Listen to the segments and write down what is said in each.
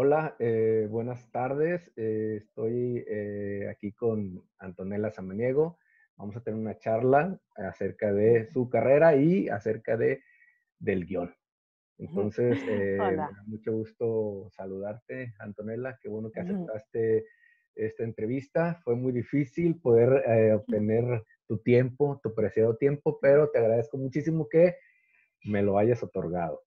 Hola, eh, buenas tardes. Eh, estoy eh, aquí con Antonella Samaniego. Vamos a tener una charla acerca de su carrera y acerca de, del guion. Entonces, me da mucho gusto saludarte, Antonella. Qué bueno que aceptaste esta entrevista. Fue muy difícil poder obtener tu tiempo, tu preciado tiempo, pero te agradezco muchísimo que me lo hayas otorgado.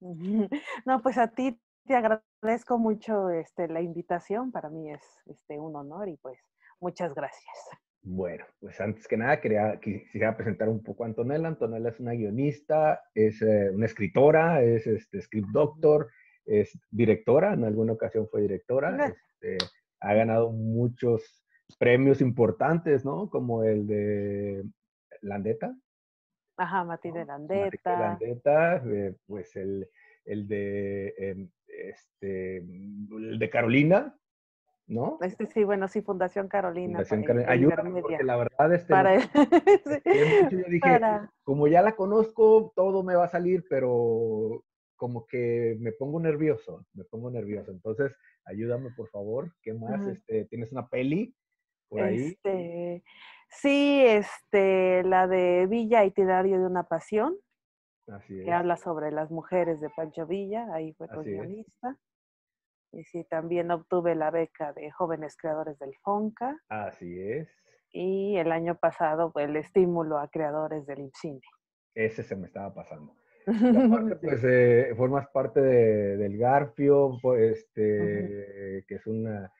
No, pues a ti te agradezco mucho este, la invitación. Para mí es este, un honor y pues muchas gracias. Bueno, pues antes que nada quería, quisiera presentar un poco a Antonella. Antonella es una guionista, es eh, una escritora, es este, script doctor, es directora, en alguna ocasión fue directora, este, ha ganado muchos premios importantes, ¿no? Como el de Landeta. Ajá, Mati de Landeta. Landeta, eh, pues el, el de em, este, el de Carolina, ¿no? Este sí, bueno, sí, Fundación Carolina. Fundación Carolina. Ayúdame, porque la verdad, este, para... yo dije, como ya la conozco, todo me va a salir, pero como que me pongo nervioso, me pongo nervioso. Entonces, ayúdame, por favor. ¿Qué más? este, ¿Tienes una peli por ahí? Este, sí, este, la de Villa Itinerario de una Pasión que habla sobre las mujeres de Pancho Villa, ahí fue guionista. Y sí, también obtuve la beca de jóvenes creadores del FONCA. Así es. Y el año pasado el estímulo a creadores del IMCINE. Ese se me estaba pasando. pues eh, formas parte del Garfio, pues, este, que es una,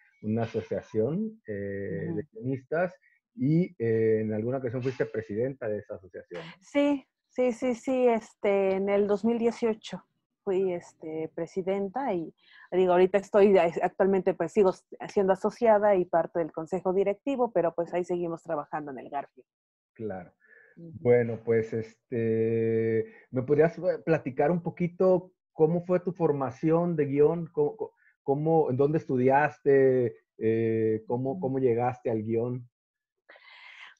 asociación eh, de guionistas, y eh, en alguna ocasión fuiste presidenta de esa asociación. Sí, Sí, sí, sí, este, en el 2018 fui este, presidenta y digo, ahorita estoy, actualmente pues sigo siendo asociada y parte del consejo directivo, pero pues ahí seguimos trabajando en el Garfio. Claro. Bueno, pues este, ¿me podrías eh, platicar un poquito cómo fue tu formación de guion? ¿Cómo, en dónde estudiaste? Eh, cómo, ¿Cómo llegaste al guion?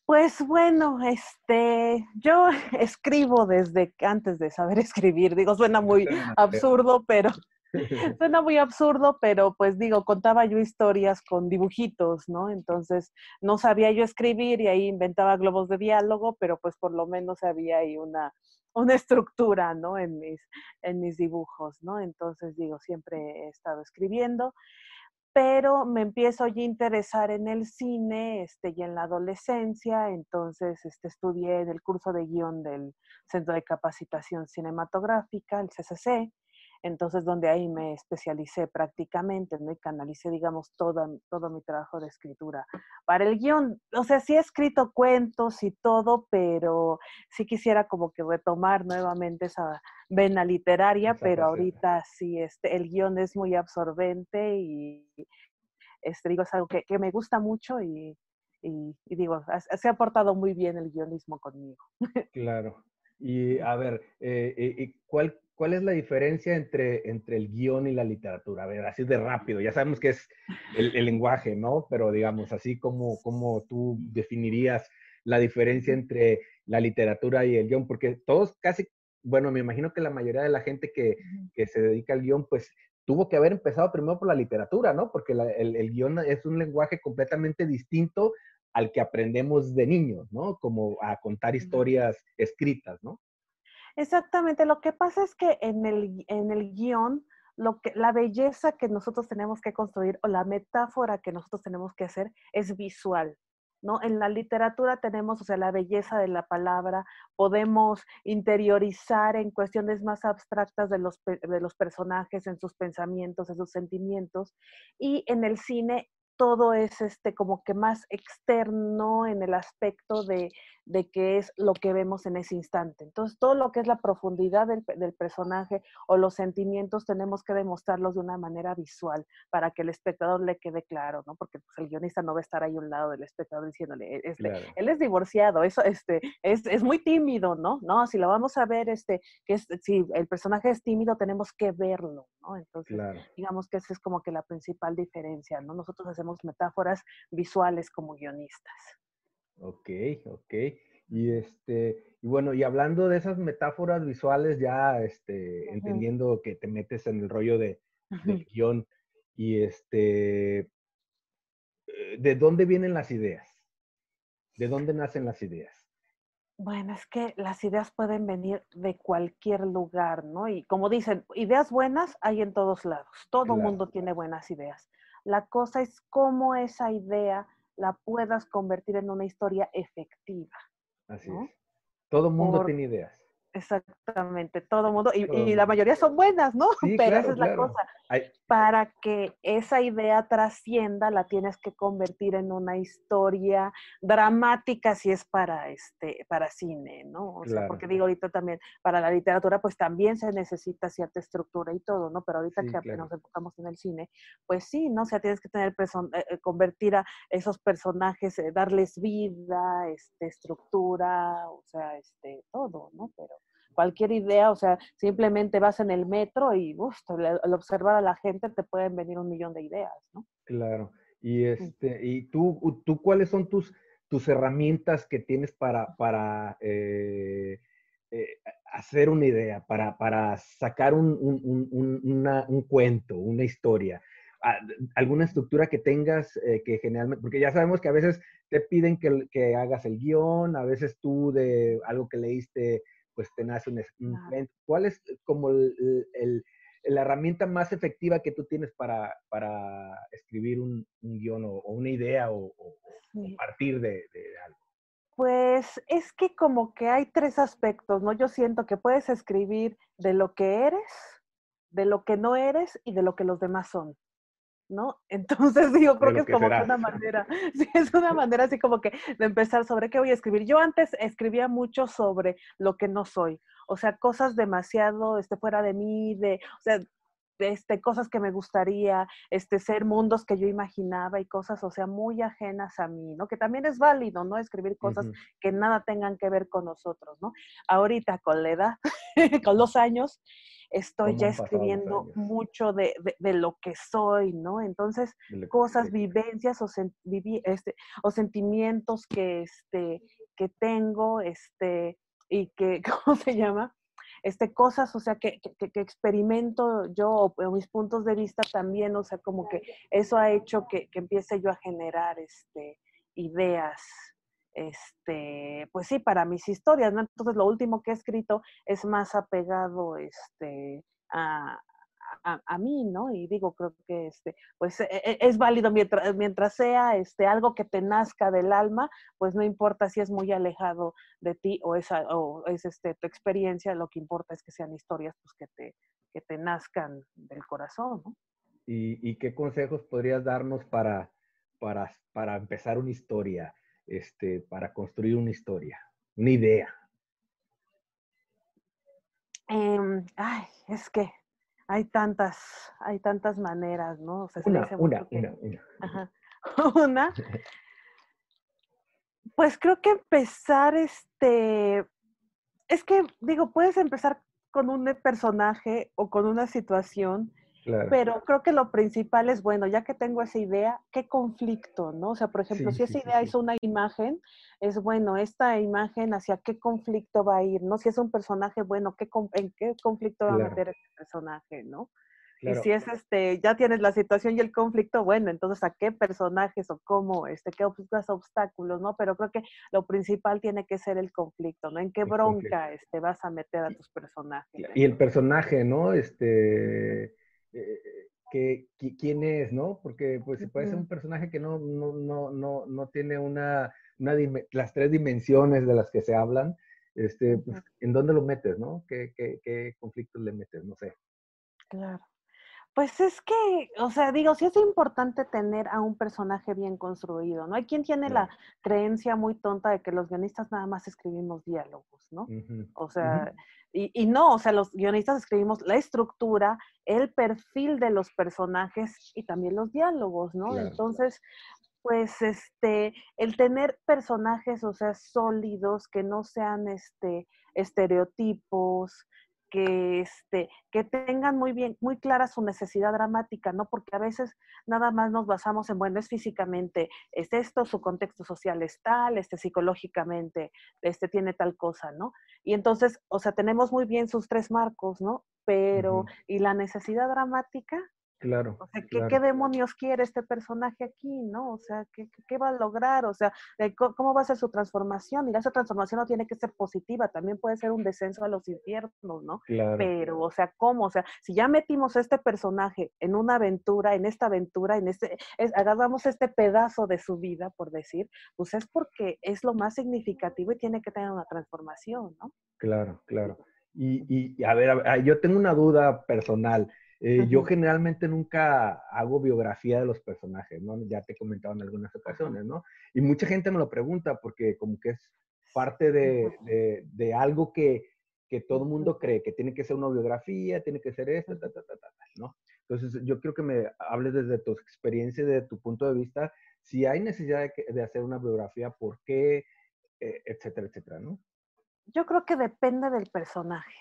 Pues bueno, este, yo escribo desde antes de saber escribir. Digo, suena muy absurdo, pero suena muy absurdo, pero pues digo, contaba yo historias con dibujitos, ¿no? Entonces, no sabía yo escribir y ahí inventaba globos de diálogo, pero pues por lo menos había ahí una, una estructura, ¿no? En mis, en mis dibujos, ¿no? Entonces, digo, siempre he estado escribiendo pero me empiezo a interesar en el cine este, y en la adolescencia, entonces este, estudié en el curso de guion del Centro de Capacitación Cinematográfica, el CCC, entonces donde ahí me especialicé prácticamente, ¿no? Y canalicé, digamos, todo, todo mi trabajo de escritura para el guion. O sea, sí he escrito cuentos y todo, pero sí quisiera como que retomar nuevamente esa vena literaria, pero ahorita sí, este, el guion es muy absorbente y, este, digo, es algo que, me gusta mucho y, y, digo, se ha portado muy bien el guionismo conmigo. Claro. Y a ver, eh, eh ¿cuál ¿cuál es la diferencia entre, entre el guion y la literatura? A ver, así de rápido, ya sabemos que es el, lenguaje, ¿no? Pero digamos, así como, como tú definirías la diferencia entre la literatura y el guion, porque todos casi, bueno, me imagino que la mayoría de la gente que, que se dedica al guion, pues tuvo que haber empezado primero por la literatura, ¿no? Porque el, el guion es un lenguaje completamente distinto al que aprendemos de niños, ¿no? Como a contar historias escritas, ¿no? Exactamente, lo que pasa es que en el, en el guion, lo que, la belleza que nosotros tenemos que construir o la metáfora que nosotros tenemos que hacer es visual. ¿No? En la literatura tenemos, o sea, la belleza de la palabra, podemos interiorizar en cuestiones más abstractas de los, de los personajes, en sus pensamientos, en sus sentimientos, y en el cine todo es este como que más externo en el aspecto de, de que es lo que vemos en ese instante. Entonces, todo lo que es la profundidad del, del, personaje o los sentimientos tenemos que demostrarlos de una manera visual para que el espectador le quede claro, ¿no? Porque pues, el guionista no va a estar ahí a un lado del espectador diciéndole, este, él es divorciado, eso este, es, es, muy tímido, ¿no? No, si lo vamos a ver, este, que es, si el personaje es tímido, tenemos que verlo, ¿no? Entonces, digamos que esa es como que la principal diferencia, ¿no? Nosotros hacemos metáforas visuales como guionistas. Ok, ok. Y este, y bueno, y hablando de esas metáforas visuales, ya este, entendiendo que te metes en el rollo de, del guion, y este, eh, ¿de dónde vienen las ideas? ¿De dónde nacen las ideas? Bueno, es que las ideas pueden venir de cualquier lugar, ¿no? Y como dicen, ideas buenas hay en todos lados. Todo el mundo tiene buenas ideas. La cosa es cómo esa idea la puedas convertir en una historia efectiva. Así es. Todo mundo tiene ideas. Exactamente, todo mundo, y, la mayoría son buenas, ¿no? Pero esa es la cosa. Para que esa idea trascienda, la tienes que convertir en una historia dramática si es para este, para cine, ¿no? O sea, porque digo ahorita también, para la literatura, pues también se necesita cierta estructura y todo, ¿no? Pero ahorita que nos enfocamos en el cine, pues sí, ¿no? O sea, tienes que tener eh, eh, convertir a esos personajes, eh, darles vida, este, estructura, o sea, este, todo, ¿no? Pero cualquier idea, o sea, simplemente vas en el metro y al observar a la gente te pueden venir un millón de ideas, ¿no? Claro. Y este, y tú, tú cuáles son tus, tus herramientas que tienes para, para eh, eh, hacer una idea, para, para sacar un, un, cuento, una historia? Ah, alguna estructura que tengas eh, que generalmente, porque ya sabemos que a veces te piden que, que, hagas el guion, a veces tú de algo que leíste pues te nace un. ¿Cuál es eh, como el, la herramienta más efectiva que tú tienes para, para escribir un, guion o, una idea o, partir de, algo? Pues es que como que hay tres aspectos, ¿no? Yo siento que puedes escribir de lo que eres, de lo que no eres y de lo que los demás son. ¿No? Entonces digo, creo que es como una manera, sí, es una manera así como que de empezar sobre qué voy a escribir. Yo antes escribía mucho sobre lo que no soy, o sea, cosas demasiado este, fuera de mí, de, o sea, este, cosas que me gustaría, este, ser mundos que yo imaginaba y cosas, o sea, muy ajenas a mí, ¿no? Que también es válido, ¿no? Escribir cosas que nada tengan que ver con nosotros, ¿no? Ahorita con la edad, con los años, estoy ya escribiendo mucho de, lo que soy, ¿no? Entonces, cosas, vivencias o, este, o sentimientos que, este, que tengo, este, y que, ¿cómo se llama? Este, cosas, o sea, que, que, experimento yo, o, mis puntos de vista también, o sea, como que eso ha hecho que, empiece yo a generar este, ideas, este, pues sí, para mis historias, ¿no? Entonces lo último que he escrito es más apegado, este, a, a, mí, ¿no? Y digo, creo que este, pues e, e, es válido mientras, mientras sea este, algo que te nazca del alma, pues no importa si es muy alejado de ti o es, o es este, tu experiencia, lo que importa es que sean historias pues, que, te, que te nazcan del corazón, ¿no? ¿Y, qué consejos podrías darnos para, para, para empezar una historia? Este, para construir una historia, una idea? Em, ay, es que hay tantas, hay tantas maneras, ¿no? una, una, una, una. Pues creo que empezar, este, es que digo, puedes empezar con un personaje o con una situación pero creo que lo principal es, bueno, ya que tengo esa idea, ¿qué conflicto, no? O sea, por ejemplo, si esa idea es una imagen, es bueno, esta imagen hacia qué conflicto va a ir, ¿no? Si es un personaje, bueno, ¿qué, ¿en qué conflicto va a meter ese personaje, no? Y si es este, ya tienes la situación y el conflicto, bueno, entonces a qué personajes o cómo, este, qué obstáculos, ¿no? Pero creo que lo principal tiene que ser el conflicto, ¿no? ¿En qué bronca este, vas a meter a tus personajes? Y el personaje, ¿no? Este, eh, que, quién es, ¿no? Porque pues puede ser un personaje que no, no, no, no, no tiene una, una las tres dimensiones de las que se hablan, este, pues, ¿en dónde lo metes, no? ¿Qué, qué, qué conflictos le metes? No sé. Claro. Pues es que, o sea, digo, sí es importante tener a un personaje bien construido, ¿no? Hay quien tiene la creencia muy tonta de que los guionistas nada más escribimos diálogos, ¿no? O sea, y, no, o sea, los guionistas escribimos la estructura, el perfil de los personajes y también los diálogos, ¿no? Entonces, pues, este, el tener personajes, o sea, sólidos, que no sean, este, estereotipos, que, este, que tengan muy bien, muy clara su necesidad dramática, ¿no? Porque a veces nada más nos basamos en, bueno, es físicamente, es esto, su contexto social es tal, este, psicológicamente, este, tiene tal cosa, ¿no? Y entonces, o sea, tenemos muy bien sus tres marcos, ¿no? Pero, ¿y la necesidad dramática? Claro. O sea, ¿qué, demonios quiere este personaje aquí, no? O sea, ¿qué, qué va a lograr? O sea, ¿cómo va a ser su transformación? Y esa transformación no tiene que ser positiva, también puede ser un descenso a los infiernos, ¿no? Claro. Pero, o sea, ¿cómo? O sea, si ya metimos este personaje en una aventura, en esta aventura, en este, agarramos este pedazo de su vida, por decir, pues es porque es lo más significativo y tiene que tener una transformación, ¿no? Claro, claro. Y, y a, ver, yo tengo una duda personal. Eh, yo generalmente nunca hago biografía de los personajes, ¿no? Ya te he comentado en algunas ocasiones, ¿no? Y mucha gente me lo pregunta porque como que es parte de, de, algo que, que todo el mundo cree, que tiene que ser una biografía, tiene que ser esto, ta, ta, ta, ta, ¿no? Entonces, yo quiero que me hables desde tu experiencia y de tu punto de vista, si hay necesidad de, de hacer una biografía, por qué, eh, etcétera, etcétera, ¿no? Yo creo que depende del personaje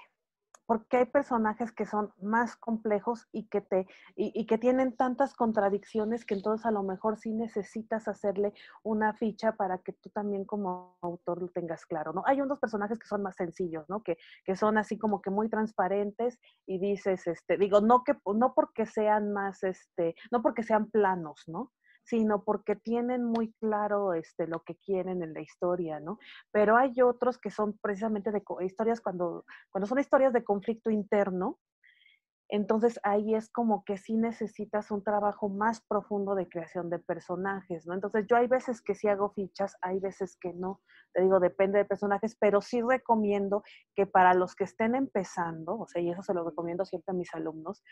porque hay personajes que son más complejos y que, te, y, que tienen tantas contradicciones que entonces a lo mejor sí necesitas hacerle una ficha para que tú también como autor lo tengas claro, ¿no? Hay unos personajes que son más sencillos, ¿no? Que, que son así como que muy transparentes y dices, este, digo, no, que, no porque sean más, este, no porque sean planos, ¿no? Sino porque tienen muy claro este, lo que quieren en la historia, ¿no? Pero hay otros que son precisamente de historias cuando, cuando son historias de conflicto interno, entonces ahí es como que sí necesitas un trabajo más profundo de creación de personajes, ¿no? Entonces yo hay veces que sí hago fichas, hay veces que no, te digo, depende de personajes, pero sí recomiendo que para los que estén empezando, o sea, y eso se lo recomiendo siempre a mis alumnos,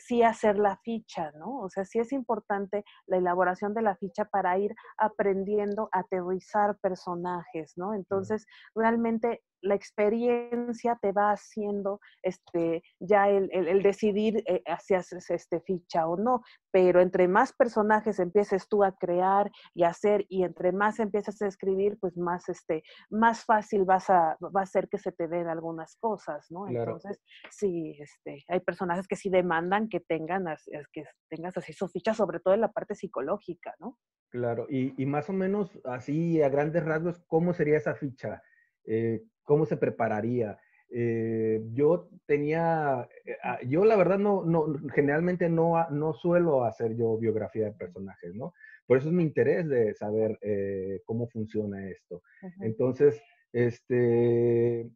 sí hacer la ficha, ¿no? O sea, sí es importante la elaboración de la ficha para ir aprendiendo a aterrizar personajes, ¿no? Entonces, realmente la experiencia te va haciendo este, ya el, el, decidir eh, si haces este ficha o no, pero entre más personajes empieces tú a crear y hacer y entre más empiezas a escribir, pues más, este, más fácil vas a, va a ser que se te den algunas cosas, ¿no? Entonces, sí, este, hay personajes que sí demandan que tengan, que tengas así su ficha, sobre todo en la parte psicológica, ¿no? Claro, y, y más o menos así a grandes rasgos, ¿cómo sería esa ficha? Eh, cómo se prepararía. Eh, yo tenía, eh, ah, yo la verdad no, no generalmente no, no suelo hacer yo biografía de personajes, ¿no? Por eso es mi interés de saber eh, cómo funciona esto. Entonces, este,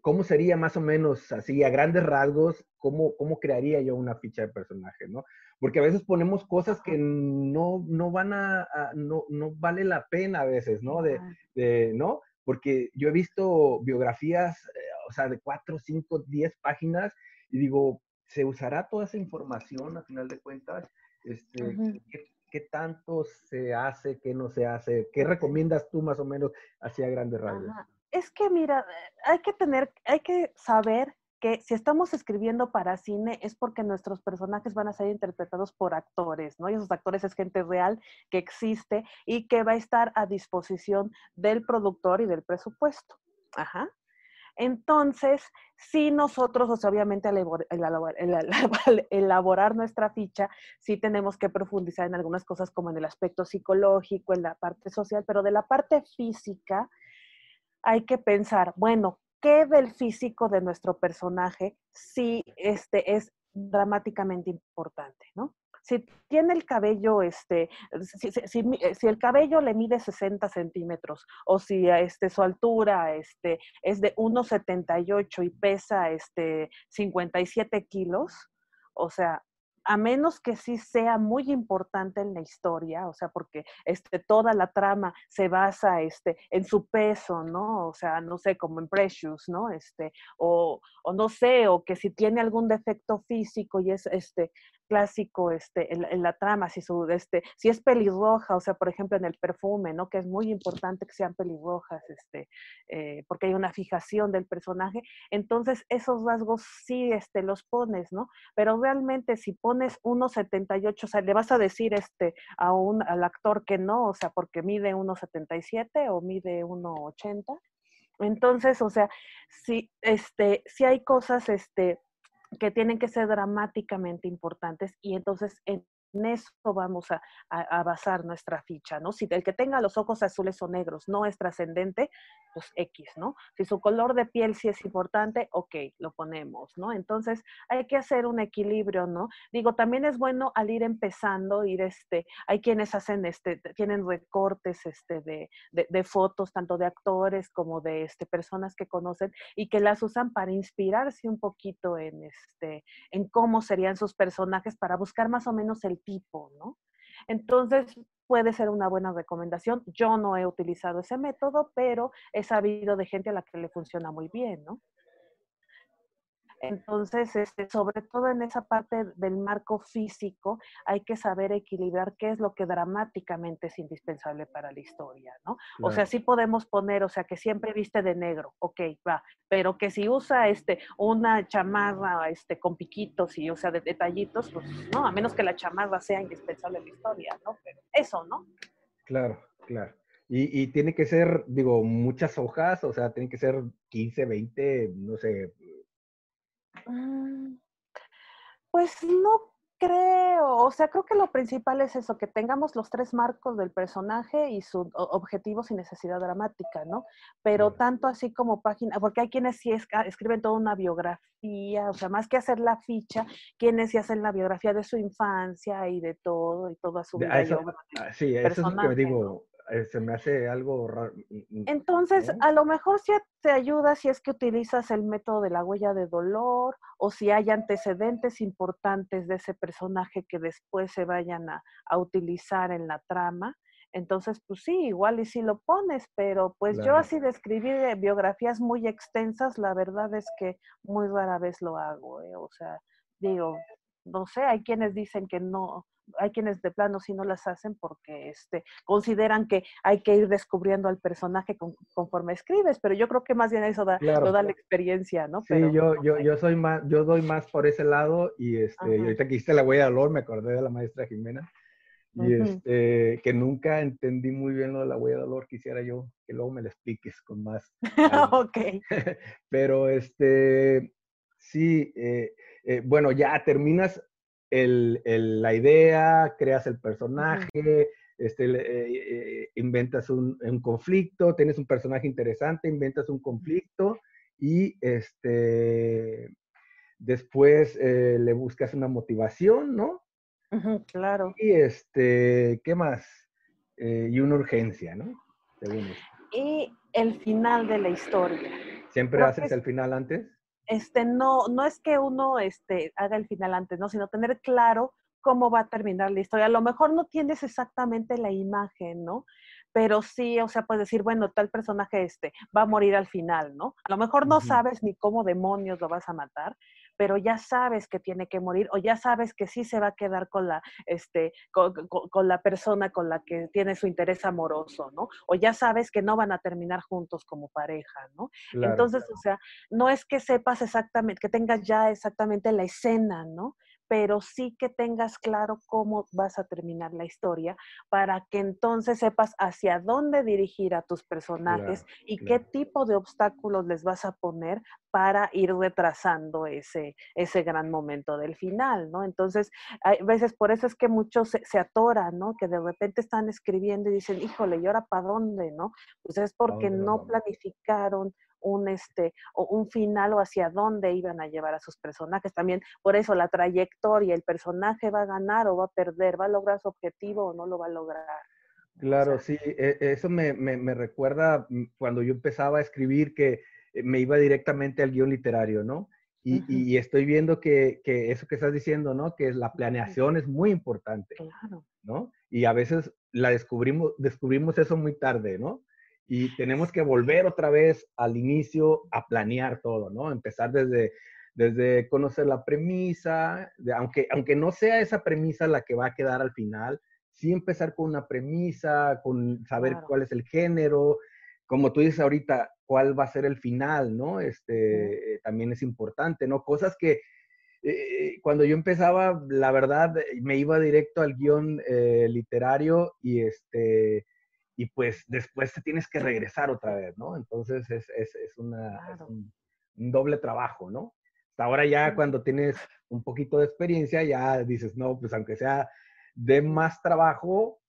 ¿cómo sería más o menos así, a grandes rasgos, cómo, cómo crearía yo una ficha de personaje, ¿no? Porque a veces ponemos cosas que no, no van a, no, no vale la pena a veces, ¿no? De, de, ¿no? Porque yo he visto biografías, eh, o sea, de cuatro, cinco, diez páginas y digo, ¿se usará toda esa información a final de cuentas? Este, ¿qué, tanto se hace, qué no se hace? ¿Qué recomiendas tú más o menos hacia grandes rasgos? Es que mira, hay que tener, hay que saber que si estamos escribiendo para cine es porque nuestros personajes van a ser interpretados por actores, ¿no? Y esos actores es gente real que existe y que va a estar a disposición del productor y del presupuesto. Ajá. Entonces, si nosotros, o sea, obviamente al elaborar, nuestra ficha, sí tenemos que profundizar en algunas cosas como en el aspecto psicológico, en la parte social, pero de la parte física hay que pensar, bueno, qué del físico de nuestro personaje sí este, es dramáticamente importante, ¿no? Si tiene el cabello, este, si, el cabello le mide 60 centímetros o si este, su altura este, es de 1,78 y pesa este, 57 kilos, o sea, a menos que sí sea muy importante en la historia, o sea, porque este, toda la trama se basa este, en su peso, ¿no? O sea, no sé, como en Precious, ¿no? Este, o, o no sé, o que si tiene algún defecto físico y es este, clásico este, en, la trama, si, su, este, si es pelirroja, o sea, por ejemplo, en el perfume, ¿no? Que es muy importante que sean pelirrojas, este, eh, porque hay una fijación del personaje. Entonces, esos rasgos sí este, los pones, ¿no? Pero realmente si pones 1,78, o sea, le vas a decir este, a un, al actor que no, o sea, porque mide 1,77 o mide 1,80. Entonces, o sea, si, este, si hay cosas, este, que tienen que ser dramáticamente importantes y entonces en eso vamos a, basar nuestra ficha, ¿no? Si el que tenga los ojos azules o negros no es trascendente, pues X, ¿no? Si su color de piel sí es importante, ok, lo ponemos, ¿no? Entonces hay que hacer un equilibrio, ¿no? Digo, también es bueno al ir empezando, ir este, hay quienes hacen este, tienen recortes este de, de, fotos, tanto de actores como de este, personas que conocen y que las usan para inspirarse un poquito en este, en cómo serían sus personajes para buscar más o menos el tipo, ¿no? Entonces, puede ser una buena recomendación. Yo no he utilizado ese método, pero he sabido de gente a la que le funciona muy bien, ¿no? Entonces, este, sobre todo en esa parte del marco físico, hay que saber equilibrar qué es lo que dramáticamente es indispensable para la historia, ¿no? O sea, sí podemos poner, o sea, que siempre viste de negro, ok, va, pero que si usa este, una chamarra este, con piquitos y, o sea, de detallitos, pues no, a menos que la chamarra sea indispensable en la historia, ¿no? Pero eso, ¿no? Claro, claro. Y, y, tiene que ser, digo, muchas hojas, o sea, tiene que ser 15, 20, no sé, pues no creo, o sea, creo que lo principal es eso, que tengamos los tres marcos del personaje y su objetivo sin necesidad dramática, ¿no? Pero tanto así como página, porque hay quienes sí escriben toda una biografía, o sea, más que hacer la ficha, quienes sí hacen la biografía de su infancia y de todo, y toda su vida. Ah, sí, eso es lo que digo, eh, se me hace algo raro. Entonces, a lo mejor sí te ayuda si es que utilizas el método de la huella de dolor o si hay antecedentes importantes de ese personaje que después se vayan a, utilizar en la trama. Entonces, pues sí, igual y si lo pones, pero pues yo así de escribir eh, biografías muy extensas, la verdad es que muy rara vez lo hago. ¿eh? O sea, digo, no sé, hay quienes dicen que no, hay quienes de plano sí no las hacen porque este, consideran que hay que ir descubriendo al personaje conforme escribes, pero yo creo que más bien eso da, lo da la experiencia, ¿no? Sí, yo, yo, yo soy más, yo doy más por ese lado y este, ahorita que hiciste la huella de dolor me acordé de la maestra Jimena y este, que nunca entendí muy bien lo de la huella de dolor, quisiera yo que luego me la expliques con más. ok. pero este, sí, eh, eh, bueno, ya terminas la idea, creas el personaje, este, eh, eh, inventas un, conflicto, tienes un personaje interesante, inventas un conflicto y este, después le buscas una motivación, ¿no? claro. Y este, ¿qué más? y una urgencia, ¿no? Y el final de la historia. ¿Siempre haces el final antes? Este, no, no es que uno este, haga el final antes, ¿no? Sino tener claro cómo va a terminar la historia. A lo mejor no tienes exactamente la imagen, ¿no? Pero sí, o sea, puedes decir, bueno, tal personaje este va a morir al final, ¿no? A lo mejor no sabes ni cómo demonios lo vas a matar, pero ya sabes que tiene que morir o ya sabes que sí se va a quedar con la, este, con, la persona con la que tiene su interés amoroso, ¿no? O ya sabes que no van a terminar juntos como pareja, ¿no? Entonces, o sea, no es que sepas exactamente, que tengas ya exactamente la escena, ¿no? pero sí que tengas claro cómo vas a terminar la historia para que entonces sepas hacia dónde dirigir a tus personajes y qué tipo de obstáculos les vas a poner para ir retrasando ese, ese gran momento del final, ¿no? Entonces, hay veces por eso es que muchos se, se atoran, ¿no? Que de repente están escribiendo y dicen, híjole, ¿y ahora para dónde, no? Pues es porque no planificaron un, este, o un final o hacia dónde iban a llevar a sus personajes. También por eso la trayectoria, el personaje va a ganar o va a perder, va a lograr su objetivo o no lo va a lograr. Claro, sí, e, eso me, me, recuerda mm, cuando yo empezaba a escribir que me iba directamente al guion literario, ¿no? Y, y estoy viendo que, que, eso que estás diciendo, ¿no? Que la planeación es muy importante, claro. ¿no? Y a veces la descubrimos, descubrimos eso muy tarde, ¿no? y tenemos que volver otra vez al inicio a planear todo, ¿no? Empezar desde, desde conocer la premisa, aunque, aunque no sea esa premisa la que va a quedar al final, sí empezar con una premisa, con saber cuál es el género, como tú dices ahorita, cuál va a ser el final, ¿no? Este, también es importante, ¿no? Cosas que eh, cuando yo empezaba, la verdad, me iba directo al guion eh, literario y este y pues después te tienes que regresar otra vez, ¿no? Entonces es, es, es, una, un, doble trabajo, ¿no? Hasta ahora ya cuando tienes un poquito de experiencia, ya dices, no, pues aunque sea dé más trabajo,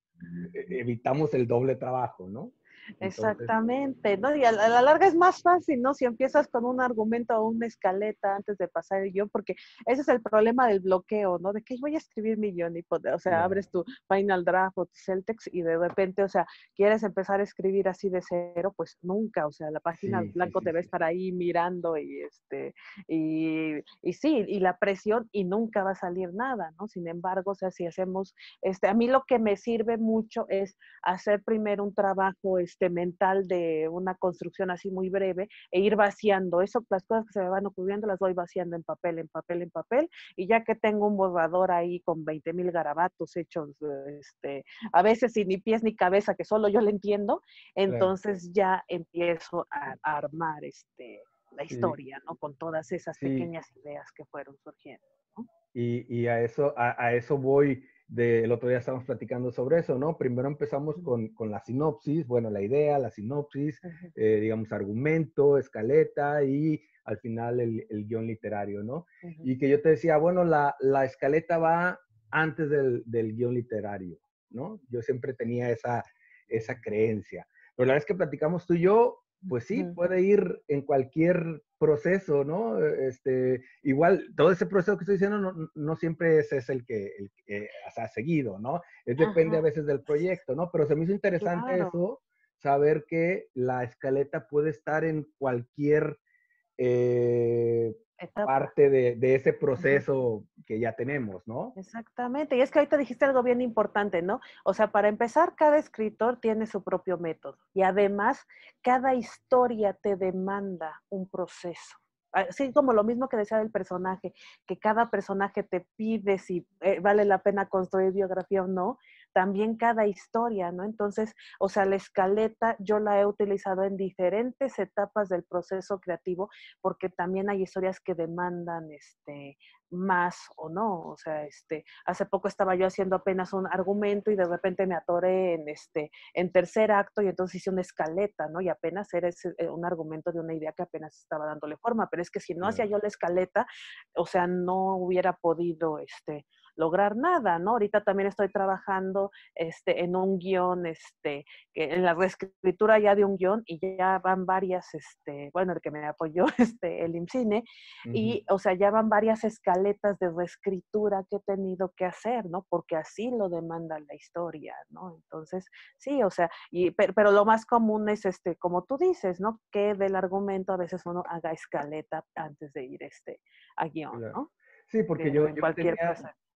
e-, evitamos el doble trabajo, ¿no? Exactamente, ¿no? Y a la, larga es más fácil, ¿no? Si empiezas con un argumento o una escaleta antes de pasar el guion, porque ese es el problema del bloqueo, ¿no? De que voy a escribir mi guion y, o sea, abres tu Final Draft o tu Celtex y de repente, o sea, quieres empezar a escribir así de cero, pues nunca, o sea, la página blanco te va a estar ahí mirando y este, y, y sí, y la presión y nunca va a salir nada, ¿no? Sin embargo, o sea, si hacemos, este, a mí lo que me sirve mucho es hacer primero un trabajo, este, mental de una construcción así muy breve e ir vaciando. Eso, las cosas que se me van ocurriendo las voy vaciando en papel, en papel, en papel. Y ya que tengo un borrador ahí con 20 mil garabatos hechos, este, a veces sin ni pies ni cabeza, que solo yo le entiendo, entonces ya empiezo a, armar este, la historia, ¿no? Con todas esas pequeñas ideas que fueron surgiendo. Y, y, a, eso, a, a eso voy el otro día estábamos platicando sobre eso, ¿no? Primero empezamos con, con la sinopsis, bueno, la idea, la sinopsis, eh, digamos, argumento, escaleta y al final el, el guion literario, ¿no? Y que yo te decía, bueno, la, la escaleta va antes del, del, guion literario, ¿no? Yo siempre tenía esa, esa creencia. Pero la vez que platicamos tú y yo, pues sí, puede ir en cualquier proceso, ¿no? Este, igual, todo ese proceso que estoy diciendo no, no siempre es, es, el que, el que ha seguido, ¿no? Es depende a veces del proyecto, ¿no? Pero se me hizo interesante eso, saber que la escaleta puede estar en cualquier eh, parte de, de, ese proceso que ya tenemos, ¿no? Exactamente. Y es que ahorita dijiste algo bien importante, ¿no? O sea, para empezar, cada escritor tiene su propio método y además cada historia te demanda un proceso. Así como lo mismo que decía del personaje, que cada personaje te pide si eh, vale la pena construir biografía o no, también cada historia, ¿no? Entonces, o sea, la escaleta yo la he utilizado en diferentes etapas del proceso creativo porque también hay historias que demandan este más o no, o sea, este, hace poco estaba yo haciendo apenas un argumento y de repente me atoré en este en tercer acto y entonces hice una escaleta, ¿no? Y apenas era ese, eh, un argumento de una idea que apenas estaba dándole forma, pero es que si no hacía yo la escaleta, o sea, no hubiera podido este lograr nada, ¿no? Ahorita también estoy trabajando este, en un guion, este, en la reescritura ya de un guion y ya van varias, este, bueno, el que me apoyó, este, el IMCINE, y, o sea, ya van varias escaletas de reescritura que he tenido que hacer, ¿no? Porque así lo demanda la historia, ¿no? Entonces, sí, o sea, y, pero, lo más común es, este, como tú dices, ¿no? Que del argumento a veces uno haga escaleta antes de ir, este, a guion, ¿no? Sí, porque yo,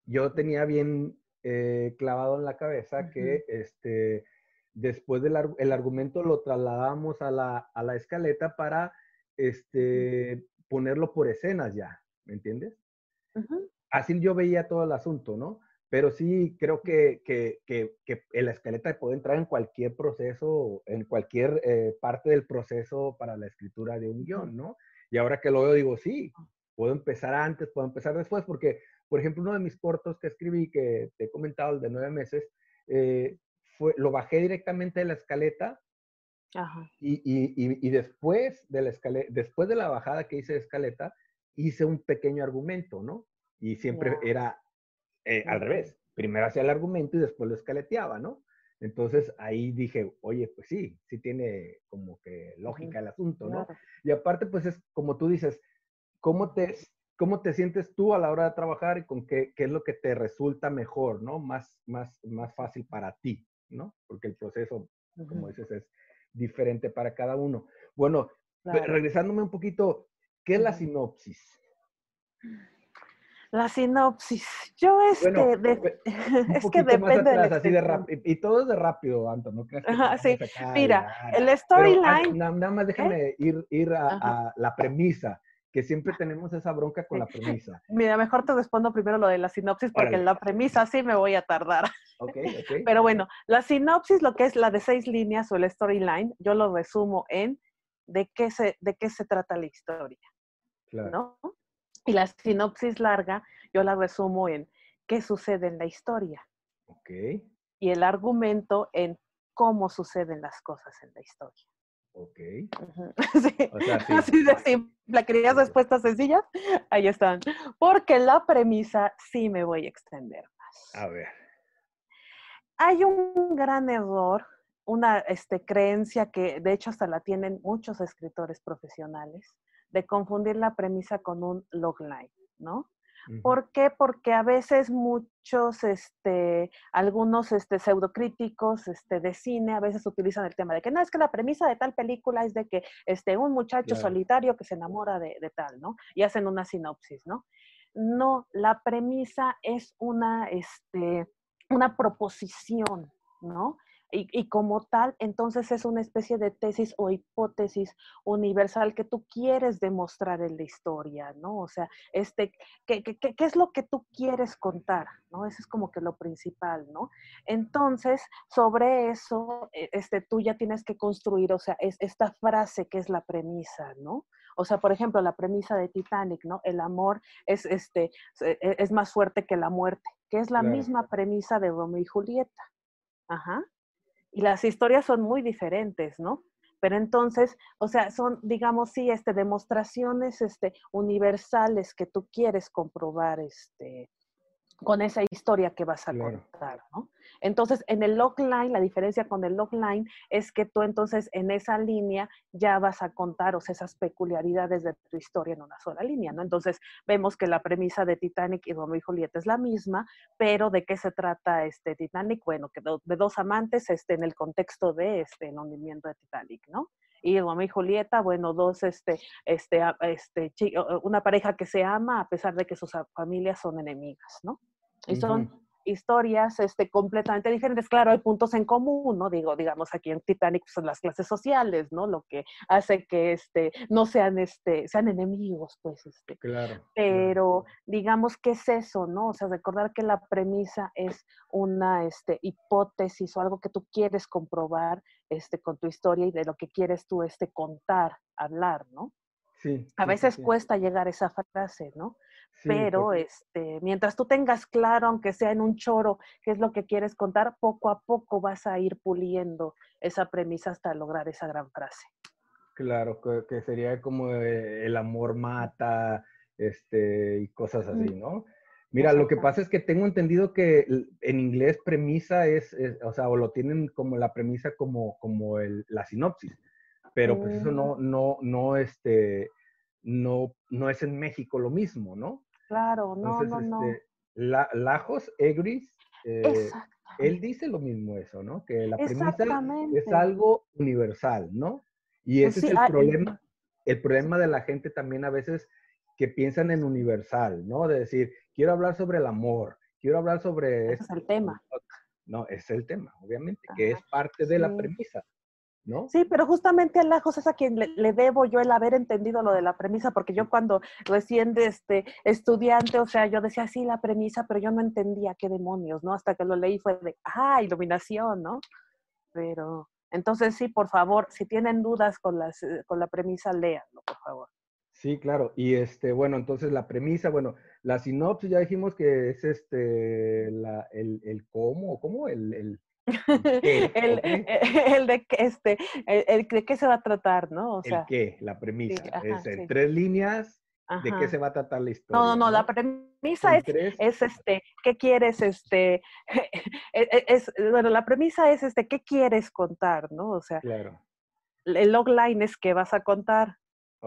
yo tenía bien eh, clavado en la cabeza que este, después del el argumento lo trasladamos a la, a la escaleta para este, ponerlo por escenas ya, ¿me entiendes? Así yo veía todo el asunto, ¿no? Pero sí creo que, que, que, que la escaleta puede entrar en cualquier proceso, en cualquier eh, parte del proceso para la escritura de un guion, ¿no? Y ahora que lo veo, digo, sí, puedo empezar antes, puedo empezar después, porque por ejemplo, uno de mis cortos que escribí, que te he comentado, el de nueve meses, eh, fue, lo bajé directamente de la escaleta Y, y, y, después, de la escaleta, después de la bajada que hice de escaleta, hice un pequeño argumento, ¿no? Y siempre era eh, al revés. Primero hacía el argumento y después lo escaleteaba, ¿no? Entonces ahí dije, oye, pues sí, sí tiene como que lógica el asunto, ¿no? Y aparte, pues es como tú dices, ¿cómo te, ¿Cómo te sientes tú a la hora de trabajar y con qué, qué es lo que te resulta mejor, ¿no? Más, más, más fácil para ti, ¿no? Porque el proceso, como dices, es diferente para cada uno. Bueno, regresándome un poquito, ¿qué es la sinopsis? La sinopsis. Yo este, es que depende atrás, así de y, todo es de rápido, Anto, ¿no crees? sí. Mira, el storyline. Nada más déjame ir, ir a, la premisa que siempre tenemos esa bronca con la premisa. Mira, mejor te respondo primero lo de la sinopsis porque la premisa sí me voy a tardar. Ok, ok. Pero bueno, la sinopsis, lo que es la de seis líneas o el storyline, yo lo resumo en de qué se, de qué se trata la historia. Claro. ¿no? Y la sinopsis larga, yo la resumo en qué sucede en la historia. Ok. Y el argumento en cómo suceden las cosas en la historia. Ok. Sí. Así de simple. ¿Querías respuestas sencillas? Ahí están. Porque la premisa sí me voy a extender más. A ver. hay un gran error, una este, creencia que de hecho hasta la tienen muchos escritores profesionales, de confundir la premisa con un logline, ¿no? ¿Por qué? Porque a veces muchos, este, algunos este, pseudocríticos este, de cine a veces utilizan el tema de que no, es que la premisa de tal película es de que este, un muchacho solitario que se enamora de, de, tal, ¿no? Y hacen una sinopsis, ¿no? No, la premisa es una, este, una proposición, ¿no? Y, como tal, entonces es una especie de tesis o hipótesis universal que tú quieres demostrar en la historia, ¿no? O sea, este, ¿qué, qué, es lo que tú quieres contar? ¿no? Eso es como que lo principal, ¿no? Entonces, sobre eso, e, este, tú ya tienes que construir, o sea, es esta frase que es la premisa, ¿no? O sea, por ejemplo, la premisa de Titanic, ¿no? El amor es, este, e, es más fuerte que la muerte, que es la misma premisa de Romeo y Julieta. Ajá y las historias son muy diferentes, ¿no? Pero entonces, o sea, son, digamos, sí, este, demostraciones este, universales que tú quieres comprobar este, con esa historia que vas a contar, ¿no? Entonces, en el logline, la diferencia con el logline es que tú entonces en esa línea ya vas a contar o sea, esas peculiaridades de tu historia en una sola línea, ¿no? Entonces, vemos que la premisa de Titanic y Romeo y Julieta es la misma, pero ¿de qué se trata este Titanic? Bueno, que de, dos amantes este, en el contexto de este, el hundimiento de Titanic, ¿no? Y Romeo y Julieta, bueno, dos, este, este, este, una pareja que se ama a pesar de que sus familias son enemigas, ¿no? Y historias este, completamente diferentes. Claro, hay puntos en común, ¿no? Digo, digamos, aquí en Titanic son las clases sociales, ¿no? Lo que hace que este, no sean, este, sean enemigos, pues. Este. Claro. Pero digamos, ¿qué es eso, no? O sea, recordar que la premisa es una este, hipótesis o algo que tú quieres comprobar este, con tu historia y de lo que quieres tú este, contar, hablar, ¿no? Sí, a veces cuesta llegar a esa frase, ¿no? Pero este, mientras tú tengas claro, aunque sea en un choro, qué es lo que quieres contar, poco a poco vas a ir puliendo esa premisa hasta lograr esa gran frase. Claro, que, sería como el amor mata, este, y cosas así, ¿no? Mira, lo que pasa es que tengo entendido que en inglés premisa es, o sea, o lo tienen como la premisa como, como el, la sinopsis, pero pues eso no, mm. no, no, este, no, no es en México lo mismo, ¿no? Claro, no, no, no. Este, Lajos Egris, eh, él dice lo mismo eso, ¿no? Que la premisa es algo universal, ¿no? Y pues ese es el ah, problema, el problema de la gente también a veces que piensan en universal, ¿no? De decir, quiero hablar sobre el amor, quiero hablar sobre... Ese es el tema. No, es el tema, obviamente, que es parte de la premisa. Sí, pero justamente a Lajos es a quien le, debo yo el haber entendido lo de la premisa, porque yo cuando recién de este estudiante, o sea, yo decía, sí, la premisa, pero yo no entendía qué demonios, ¿no? Hasta que lo leí fue de, ah, iluminación, ¿no? Pero, entonces sí, por favor, si tienen dudas con, las, eh, con la premisa, léanlo, por favor. Sí, claro. Y este, bueno, entonces la premisa, bueno, la sinopsis ya dijimos que es este, la, el, el cómo, ¿cómo? el el, el, de que este, el, de qué se va a tratar, ¿no? O sea, el qué, la premisa. es en tres líneas de qué se va a tratar la historia. No, no, no, la premisa es, es, este, ¿qué quieres, este, e, e, es, bueno, la premisa es este, ¿qué quieres contar, no? O sea, claro. el logline es qué vas a contar.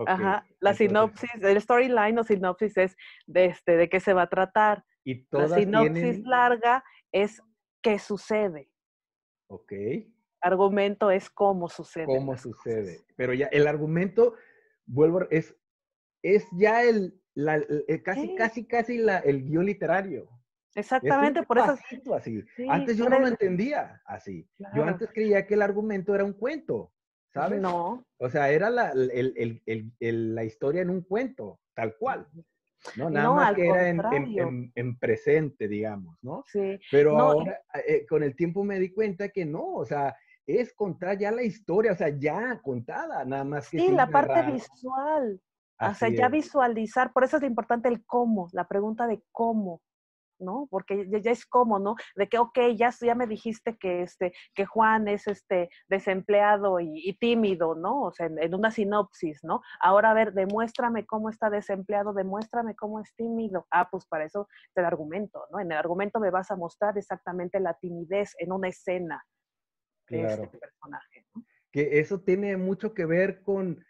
Ajá, la sinopsis, el storyline o sinopsis es de, este, de qué se va a tratar. Y la sinopsis larga es qué sucede. Ok. Argumento es cómo sucede. Cómo sucede. Pero ya el argumento, vuelvo, es, es ya el, casi, casi, casi la, el guion literario. Exactamente, por eso. Así. antes yo no lo entendía así. Yo antes creía que el argumento era un cuento, ¿sabes? No. O sea, era la, la historia en un cuento, tal cual. ¿No? Nada más que era en, presente, digamos, ¿no? Sí. Pero ahora, eh, con el tiempo me di cuenta que no, o sea, es contar ya la historia, o sea, ya contada, nada más que. Sí, la parte visual. o sea, ya visualizar, por eso es importante el cómo, la pregunta de cómo. ¿No? Porque ya, es como, ¿no? De que, ok, ya, ya me dijiste que, este, que Juan es este desempleado y, tímido, ¿no? O sea, en, una sinopsis, ¿no? Ahora, a ver, demuéstrame cómo está desempleado, demuéstrame cómo es tímido. Ah, pues para eso es el argumento, ¿no? En el argumento me vas a mostrar exactamente la timidez en una escena de este personaje, ¿no? Que eso tiene mucho que ver con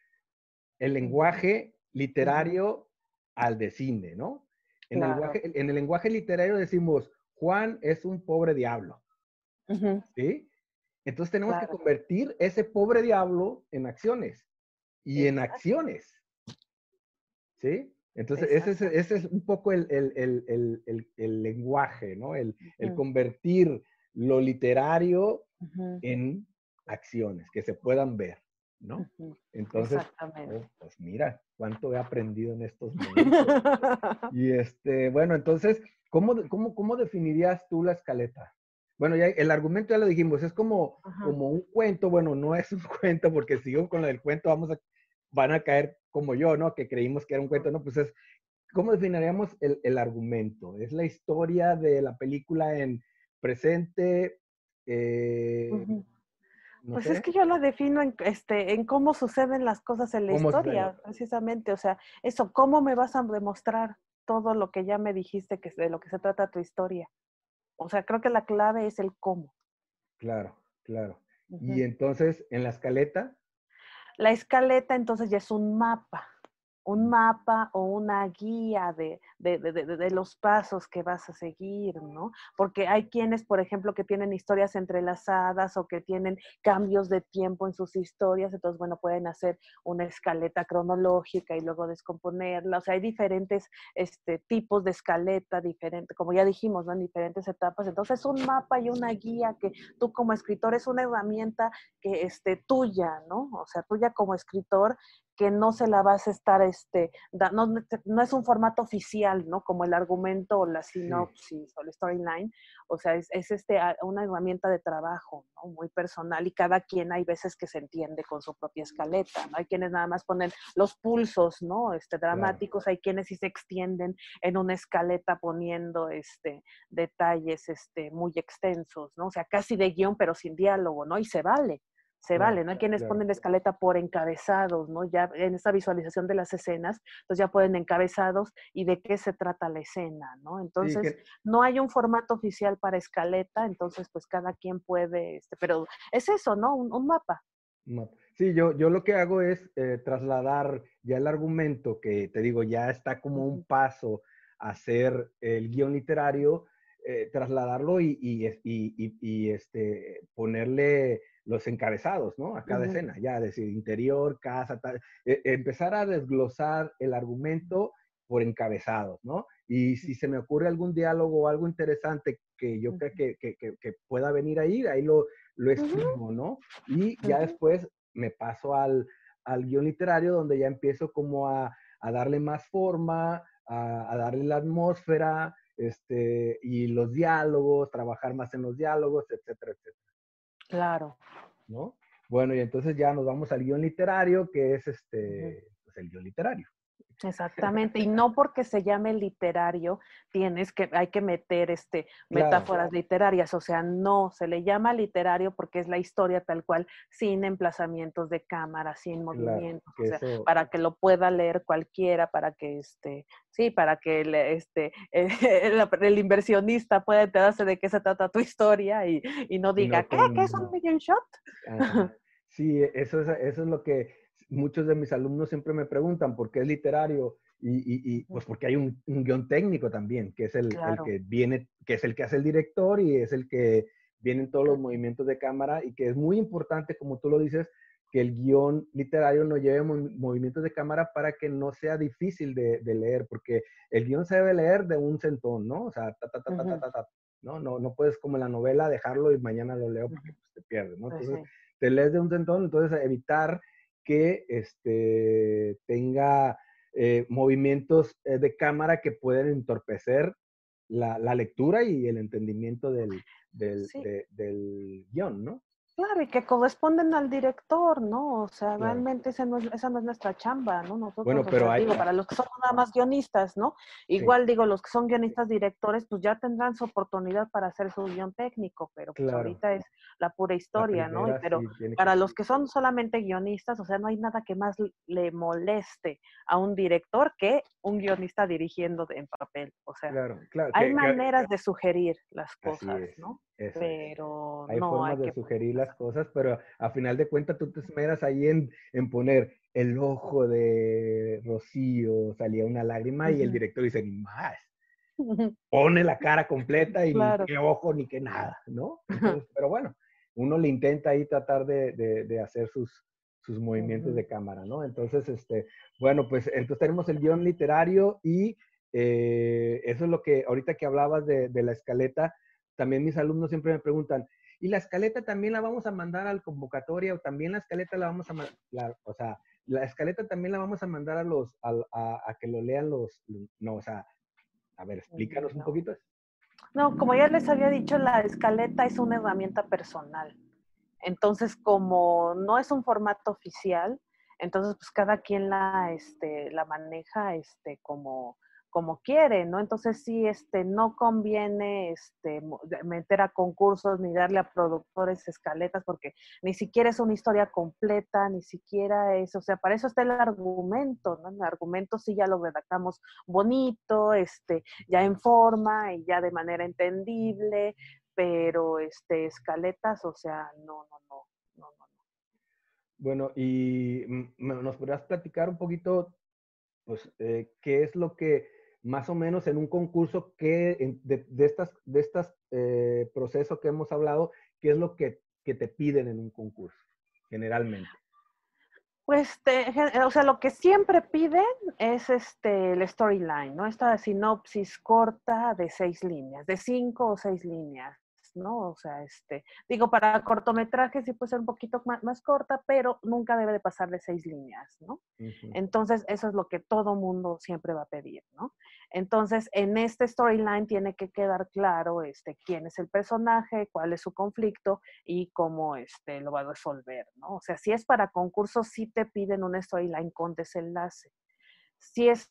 el lenguaje literario al de cine, ¿no? En, el lenguaje, literario decimos, Juan es un pobre diablo. ¿Sí? Entonces tenemos que convertir ese pobre diablo en acciones y en acciones. ¿Sí? Entonces, ese es, un poco el, lenguaje, ¿no? El, convertir lo literario en acciones que se puedan ver. ¿No? Entonces, oh, pues mira, cuánto he aprendido en estos momentos. y este, bueno, entonces, ¿cómo, cómo, cómo definirías tú la escaleta? Bueno, ya el argumento ya lo dijimos, es como, como un cuento, bueno, no es un cuento, porque si sigo con del cuento, vamos a, van a caer como yo, ¿no? Que creímos que era un cuento, no, pues es, ¿cómo definiríamos el, el argumento? ¿Es la historia de la película en presente? Eh, pues es que yo la defino en, este, en cómo suceden las cosas en la historia, precisamente. O sea, eso, ¿cómo me vas a demostrar todo lo que ya me dijiste que de lo que se trata tu historia? O sea, creo que la clave es el cómo. Claro, claro. Y entonces, en la escaleta. La escaleta entonces ya es un mapa un mapa o una guía de, los pasos que vas a seguir, ¿no? Porque hay quienes, por ejemplo, que tienen historias entrelazadas o que tienen cambios de tiempo en sus historias, entonces, bueno, pueden hacer una escaleta cronológica y luego descomponerla. O sea, hay diferentes este, tipos de escaleta, diferente, como ya dijimos, ¿no? En diferentes etapas. Entonces, un mapa y una guía que tú como escritor es una herramienta que, este, tuya, ¿no? O sea, tuya como escritor que no se la vas a estar, este, no, no, es un formato oficial, ¿no? Como el argumento o la sinopsis o la storyline. O sea, es, es, este, una herramienta de trabajo, ¿no? Muy personal y cada quien hay veces que se entiende con su propia escaleta, ¿no? Hay quienes nada más ponen los pulsos, ¿no? Este, dramáticos, hay quienes sí se extienden en una escaleta poniendo, este, detalles, este, muy extensos, ¿no? O sea, casi de guion, pero sin diálogo, ¿no? Y se vale se vale, ¿no? Hay quienes ponen la escaleta por encabezados, ¿no? Ya en esta visualización de las escenas, entonces ya pueden encabezados y de qué se trata la escena, ¿no? Entonces, no hay un formato oficial para escaleta, entonces pues cada quien puede, este, pero es eso, ¿no? Un, mapa. Sí, yo, yo lo que hago es eh, trasladar ya el argumento que te digo, ya está como un paso a hacer el guion literario, eh, trasladarlo y, y, y, y, este, ponerle los encabezados, ¿no? A cada escena, ya, decir, interior, casa, tal. E, empezar a desglosar el argumento por encabezados, ¿no? Y si se me ocurre algún diálogo o algo interesante que yo creo que, que, que, pueda venir ahí, ahí lo, lo escribo, ¿no? Y ya después me paso al, al guion literario donde ya empiezo como a, a darle más forma, a, a, darle la atmósfera, este, y los diálogos, trabajar más en los diálogos, etcétera, etcétera. Claro. ¿No? Bueno, y entonces ya nos vamos al guion literario, que es este, pues el guion literario. Exactamente, y no porque se llame literario, tienes que, hay que meter este, metáforas literarias, o sea, no, se le llama literario porque es la historia tal cual, sin emplazamientos de cámara, sin movimientos, o sea, para que lo pueda leer cualquiera, para que este, sí, para que el, este, el, inversionista pueda enterarse de qué se trata tu historia y, no diga, ¿qué? ¿Qué es un million shot? Sí, eso es, eso es lo que muchos de mis alumnos siempre me preguntan por qué es literario y, pues porque hay un, guion técnico también, que es el, que viene, que es el que hace el director y es el que vienen todos los movimientos de cámara y que es muy importante, como tú lo dices, que el guion literario no lleve movimientos de cámara para que no sea difícil de, leer, porque el guion se debe leer de un centón, ¿no? O sea, ta, ta, ta, ta, ta, ta, ¿no? ¿no? No puedes como en la novela dejarlo y mañana lo leo porque pues, te pierdes, ¿no? Entonces, te lees de un centón, entonces evitar que este, tenga eh, movimientos eh, de cámara que pueden entorpecer la, lectura y el entendimiento del, del, guion, ¿no? Claro, y que corresponden al director, ¿no? O sea, realmente esa no, es, esa no es nuestra chamba, ¿no? Nosotros, bueno, pero hay, digo, para los que son nada más guionistas, ¿no? Igual digo, los que son guionistas directores, pues ya tendrán su oportunidad para hacer su guion técnico, pero pues ahorita es la pura historia, ¿no? Pero para los que son solamente guionistas, o sea, no hay nada que más le moleste a un director que un guionista dirigiendo en papel. O sea, hay maneras de sugerir las cosas, ¿no? pero hay no formas de sugerir las cosas, pero a final de cuentas tú te esmeras ahí en, en poner el ojo de Rocío, salía una lágrima y el director dice, ni más. Pone la cara completa y ni qué ojo ni qué nada, ¿no? pero bueno, uno le intenta ahí tratar de, de, hacer sus, sus movimientos de cámara, ¿no? Entonces, este, bueno, pues entonces tenemos el guion literario y eh, eso es lo que ahorita que hablabas de, de la escaleta, también mis alumnos siempre me preguntan, ¿y la escaleta también la vamos a mandar al convocatoria o también la escaleta la vamos a mandar, o sea, la escaleta también la vamos a mandar a los, a, que lo lean los, no, o sea, a ver, explícanos un poquito. No, como ya les había dicho, la escaleta es una herramienta personal. Entonces, como no es un formato oficial, entonces pues cada quien la, este, la maneja este, como, como quiere, ¿no? Entonces sí, este, no conviene este, meter a concursos ni darle a productores escaletas porque ni siquiera es una historia completa, ni siquiera es, o sea, para eso está el argumento, ¿no? El argumento sí ya lo redactamos bonito, este, ya en forma y ya de manera entendible, pero este, escaletas, o sea, no, no, no, no, no. Bueno, y nos podrías platicar un poquito, pues, eh, qué es lo que más o menos en un concurso que de, estas, de estas eh, procesos que hemos hablado, ¿qué es lo que, te piden en un concurso generalmente? Pues, o sea, lo que siempre piden es este, el storyline, ¿no? Esta sinopsis corta de seis líneas, de cinco o seis líneas. ¿No? O sea, este, digo, para cortometrajes sí puede ser un poquito más, corta, pero nunca debe de pasar de seis líneas, ¿no? Entonces, eso es lo que todo mundo siempre va a pedir, ¿no? Entonces, en este storyline tiene que quedar claro, este, quién es el personaje, cuál es su conflicto y cómo, este, lo va a resolver, ¿no? O sea, si es para concursos, sí te piden un storyline con desenlace. Si es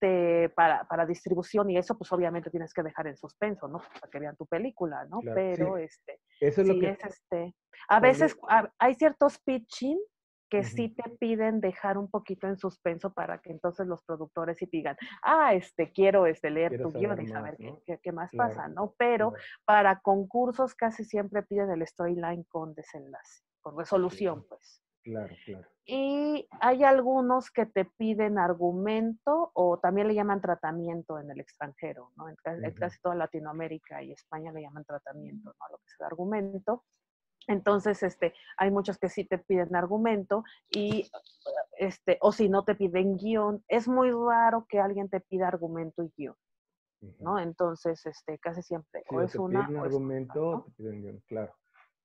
este, para, para, distribución y eso, pues obviamente tienes que dejar en suspenso, ¿no? Para que vean tu película, ¿no? Pero, este, eso es lo que... este, a veces hay ciertos pitching que sí te piden dejar un poquito en suspenso para que entonces los productores sí digan, ah, este, quiero este, leer tu guion y saber qué, qué, más pasa, ¿no? Pero para concursos casi siempre piden el storyline con desenlace, con resolución, pues. Claro, claro. Y hay algunos que te piden argumento o también le llaman tratamiento en el extranjero, ¿no? En casi, toda Latinoamérica y España le llaman tratamiento, ¿no? lo que es el argumento. Entonces, este, hay muchos que sí te piden argumento y, este, o si no te piden guion. Es muy raro que alguien te pida argumento y guion, ¿no? Entonces, este, casi siempre o es una argumento, te piden guion, claro.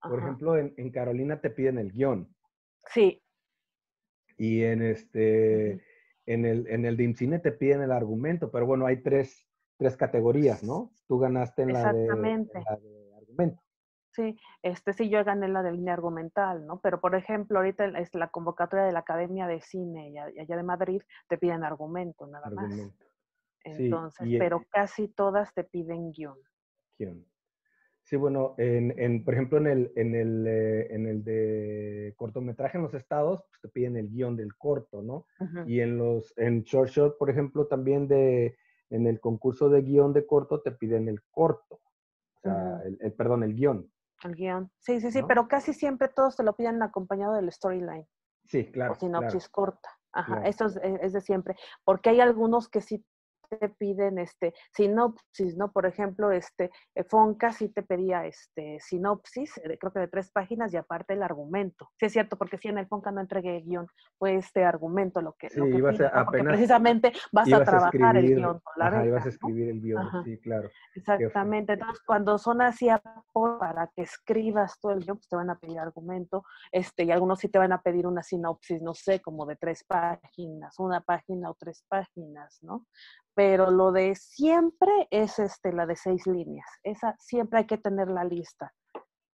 Por ejemplo, en, en Carolina te piden el guion. Sí. Y en este, en el, en el DIMCINE te piden el argumento, pero bueno, hay tres, tres categorías, ¿no? Tú ganaste en la, de, argumento. Sí, este sí yo gané la de línea argumental, ¿no? Pero por ejemplo, ahorita es la convocatoria de la Academia de Cine y allá de Madrid te piden argumento nada más. Entonces, pero casi todas te piden guion. Guión. Sí, bueno, en, en, por ejemplo, en el, en, el, eh, en el de cortometraje en los estados, pues te piden el guion del corto, ¿no? Y en los, en short shot, por ejemplo, también de, en el concurso de guion de corto te piden el corto, o sea, el, perdón, el guion. El guion, sí, sí, sí, pero casi siempre todos te lo piden acompañado del storyline. Sí, claro. O sinopsis corta. Ajá, eso es, es, de siempre. Porque hay algunos que sí te piden este sinopsis, ¿no? Por ejemplo, este eh, Fonca sí te pedía este sinopsis, eh, creo que de tres páginas y aparte el argumento. Sí es cierto, porque si en el Fonca no entregué guion, fue este argumento lo que, lo que precisamente vas a trabajar el guion con la ajá, ibas a escribir el guion, sí, claro. Exactamente. Entonces, cuando son así para que escribas todo el guion, pues te van a pedir argumento, este, y algunos sí te van a pedir una sinopsis, no sé, como de tres páginas, una página o tres páginas, ¿no? Pero lo de siempre es este, la de seis líneas. Esa siempre hay que tener la lista.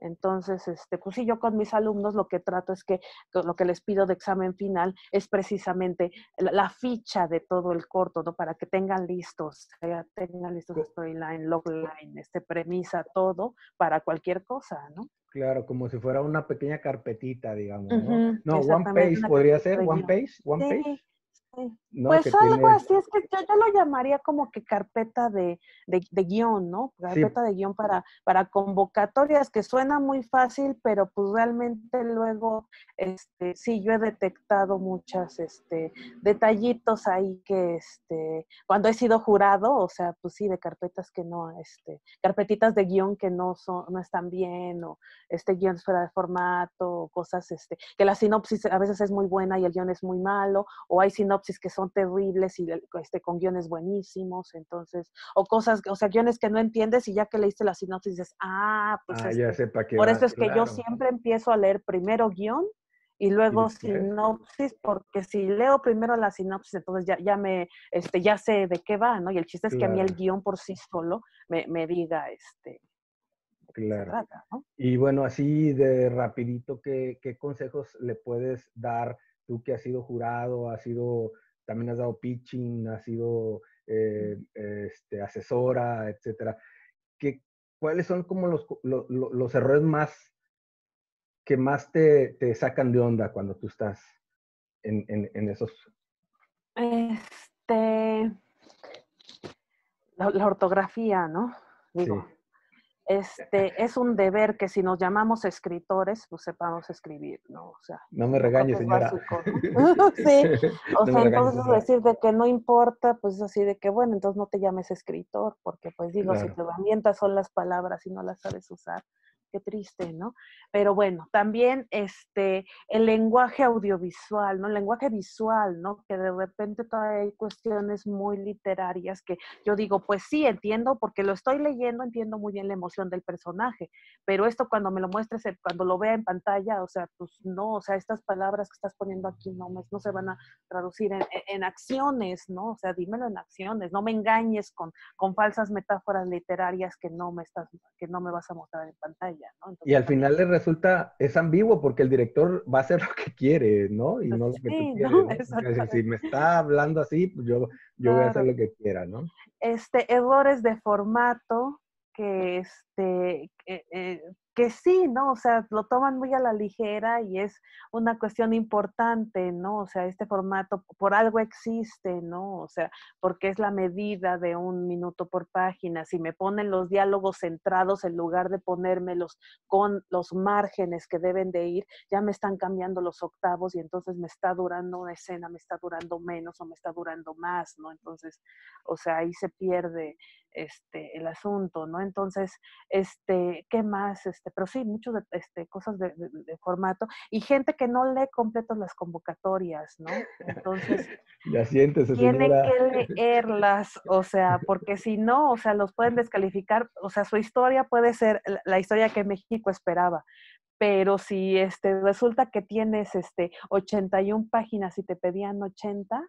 Entonces, este, pues sí, yo con mis alumnos lo que trato es que lo que les pido de examen final es precisamente la, ficha de todo el corto, ¿no? Para que tengan listos, tengan listos storyline, logline, este, premisa, todo, para cualquier cosa, ¿no? Claro, como si fuera una pequeña carpetita, digamos, ¿no? no, One Page podría ser, One Page, One Page pues algo así, es que yo, lo llamaría como que carpeta de, guion, ¿no? Carpeta de guion para, para convocatorias, que suena muy fácil, pero pues realmente luego, este, sí, yo he detectado muchas, este, detallitos ahí que, este, cuando he sido jurado, o sea, pues sí, de carpetas que no, este, carpetitas de guion que no son, no están bien, o este guion fuera de formato, o cosas, este, que la sinopsis a veces es muy buena y el guion es muy malo, o hay sinopsis que son terribles y este, con guiones buenísimos, entonces, o cosas, o sea, guiones que no entiendes y ya que leíste la sinopsis dices, ah, pues ah, ya por eso es que yo siempre empiezo a leer primero guion y luego sinopsis, porque si leo primero la sinopsis, entonces ya, ya me, este, ya sé de qué va, ¿no? Y el chiste es que a mí el guion por sí solo me, me diga, este, Claro. Y bueno, así de rapidito, ¿qué, ¿qué, consejos le puedes dar tú que has sido jurado, has sido, también has dado pitching, has sido eh, este, asesora, etcétera, ¿qué, ¿cuáles son como los, los, errores más que más te, te, sacan de onda cuando tú estás en, en, en esos? Este, la, ortografía, ¿no? Digo, este, es un deber que si nos llamamos escritores, pues sepamos escribir, ¿no? O sea, no me regañes, señora. sí, o sea, entonces decir de que no importa, pues así de que, bueno, entonces no te llames escritor, porque pues digo, si tu herramienta son las palabras y no las sabes usar, qué triste, ¿no? Pero bueno, también este, el lenguaje audiovisual, ¿no? El lenguaje visual, ¿no? Que de repente todavía hay cuestiones muy literarias que yo digo, pues sí, entiendo, porque lo estoy leyendo, entiendo muy bien la emoción del personaje, pero esto cuando me lo muestres, eh, cuando lo vea en pantalla, o sea, pues no, o sea, estas palabras que estás poniendo aquí no, no se van a traducir en, en acciones, ¿no? O sea, dímelo en acciones, no me engañes con, con falsas metáforas literarias que no me estás, que no me vas a mostrar en pantalla y al final le resulta, es ambiguo porque el director va a hacer lo que quiere, ¿no? Y no lo que tú quieres. Si me está hablando así, pues yo, yo voy a hacer lo que quiera, ¿no? Este, errores de formato que, este, eh, que sí, ¿no? O sea, lo toman muy a la ligera y es una cuestión importante, ¿no? O sea, este formato por algo existe, ¿no? O sea, porque es la medida de un minuto por página. Si me ponen los diálogos centrados en lugar de ponérmelos con los márgenes que deben de ir, ya me están cambiando los octavos y entonces me está durando una escena, me está durando menos o me está durando más, ¿no? Entonces, o sea, ahí se pierde este, el asunto, ¿no? Entonces, este, ¿qué más? Este, pero sí, muchas este, cosas de, formato y gente que no lee completo las convocatorias, ¿no? Entonces, ya sientes, tiene que leerlas, o sea, porque si no, o sea, los pueden descalificar, o sea, su historia puede ser la historia que México esperaba, pero si este, resulta que tienes este, 81 páginas y te pedían 80,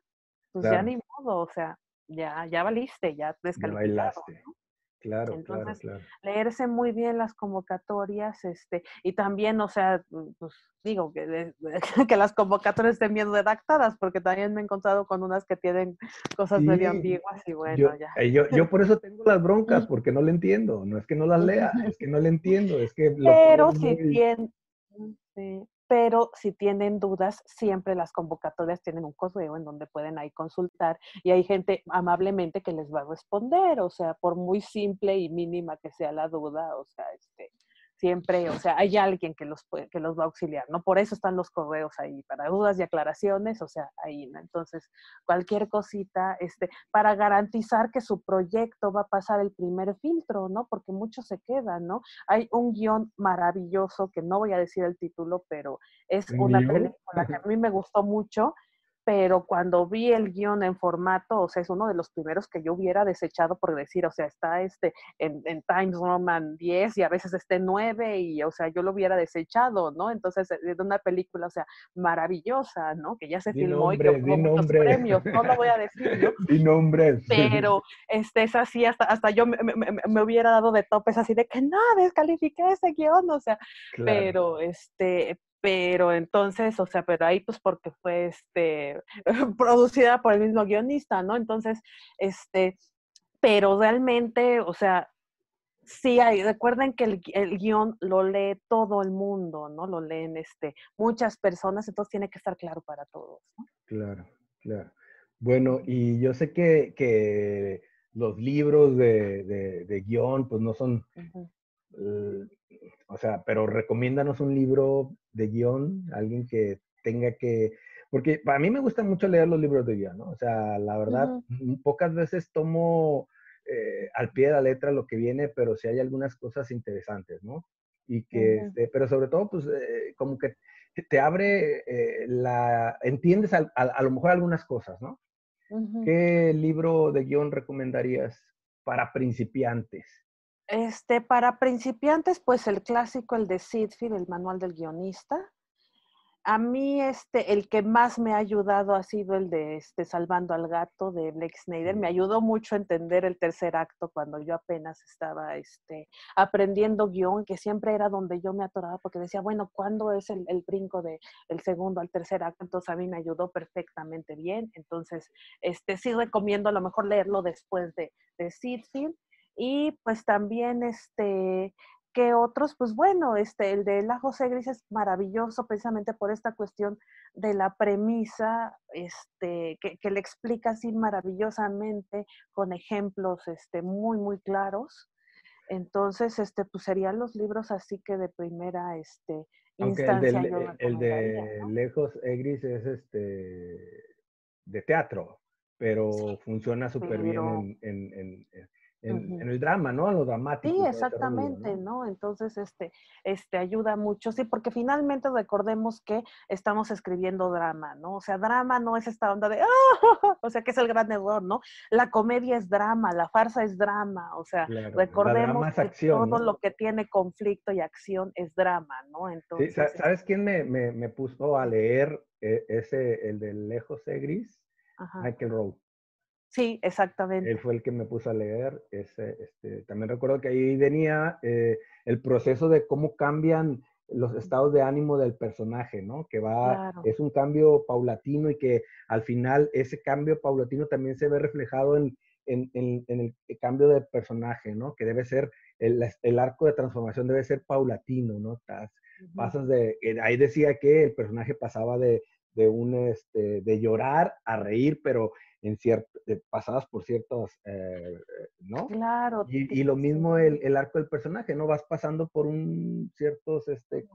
pues ya ni modo, o sea, ya, ya valiste, ya descalificado. Claro, Entonces, claro, leerse muy bien las convocatorias, este, y también, o sea, mm, pues digo que, que las convocatorias estén bien redactadas, porque también me he encontrado con unas que tienen cosas medio ambiguas y bueno, ya. Eh, yo, yo por eso tengo las broncas, porque no le entiendo, no es que no las lea, es que no le entiendo, es que... Pero si bien, sí, pero si tienen dudas, siempre las convocatorias tienen un correo en donde pueden ahí consultar y hay gente amablemente que les va a responder, o sea, por muy simple y mínima que sea la duda, o sea, este, siempre, o sea, hay alguien que los, puede, que los va a auxiliar, ¿no? Por eso están los correos ahí, para dudas y aclaraciones, o sea, ahí, ¿no? Entonces, cualquier cosita, este, para garantizar que su proyecto va a pasar el primer filtro, ¿no? Porque muchos se quedan, ¿no? Hay un guion maravilloso, que no voy a decir el título, pero es una película que a mí me gustó mucho, pero cuando vi el guion en formato, o sea, es uno de los primeros que yo hubiera desechado por decir, o sea, está este en, Times Roman 10 y a veces este 9 y, o sea, yo lo hubiera desechado, ¿no? Entonces, es una película, o sea, maravillosa, ¿no? Que ya se filmó y que obtuvo muchos premios, no lo voy a decir, ¿no? Di nombres. Pero, este, es así, hasta, hasta yo me, me, hubiera dado de topes así de que no, descalifiqué ese guion, o sea, pero, este, pero entonces, o sea, pero ahí pues porque fue este, producida por el mismo guionista, ¿no? Entonces, este, pero realmente, o sea, sí hay, recuerden que el, el, guion lo lee todo el mundo, ¿no? Lo leen este, muchas personas, entonces tiene que estar claro para todos, ¿no? Claro, claro. Bueno, y yo sé que, que los libros de, de, guion, pues no son, o sea, pero recomiéndanos un libro de guion, alguien que tenga que, porque para mí me gusta mucho leer los libros de guion, ¿no? O sea, la verdad, pocas veces tomo eh, al pie de la letra lo que viene, pero sí hay algunas cosas interesantes, ¿no? Y que, este, pero sobre todo, pues, eh, como que te abre eh, la, entiendes a, a, lo mejor algunas cosas, ¿no? ¿Qué libro de guion recomendarías para principiantes? Este, para principiantes, pues el clásico, el de Sidfield, el manual del guionista. A mí, este, el que más me ha ayudado ha sido el de este, Salvando al Gato de Blake Snyder. Me ayudó mucho a entender el tercer acto cuando yo apenas estaba este, aprendiendo guion, que siempre era donde yo me atoraba porque decía, bueno, ¿cuándo es el, brinco del el segundo al tercer acto? Entonces a mí me ayudó perfectamente bien. Entonces, este, sí recomiendo a lo mejor leerlo después de, de Sidfield. Y pues también, este, que otros, pues bueno, este, el de La José Gris es maravilloso precisamente por esta cuestión de la premisa, este, que, que, le explica así maravillosamente con ejemplos, este, muy, muy claros. Entonces, este, pues serían los libros así que de primera, este, instancia. El de, el de Lejos Egris es este de teatro, pero funciona súper bien en, en, en, el drama, ¿no? En lo dramático. Sí, exactamente, ¿no? Entonces, este, este ayuda mucho, sí, porque finalmente recordemos que estamos escribiendo drama, ¿no? O sea, drama no es esta onda de, ¡ah! o sea, que es el gran error, ¿no? La comedia es drama, la farsa es drama, o sea, recordemos que todo lo que tiene conflicto y acción es drama, ¿no? Entonces, sí, ¿sabes quién me, me, me, puso a leer eh, ese, el de Lejos Egris? Michael Rowe. Sí, exactamente. Él fue el que me puso a leer. Ese, este, también recuerdo que ahí venía eh, el proceso de cómo cambian los estados de ánimo del personaje, ¿no? Que va, es un cambio paulatino y que al final ese cambio paulatino también se ve reflejado en, en, en, el cambio de personaje, ¿no? Que debe ser, el, el, arco de transformación debe ser paulatino, ¿no? Pasas de, eh, ahí decía que el personaje pasaba de, de un, este, de llorar a reír, pero en cierto, eh, pasadas por ciertos, eh, ¿no? Claro. Y, lo mismo el, el, arco del personaje, ¿no? Vas pasando por un ciertos, este,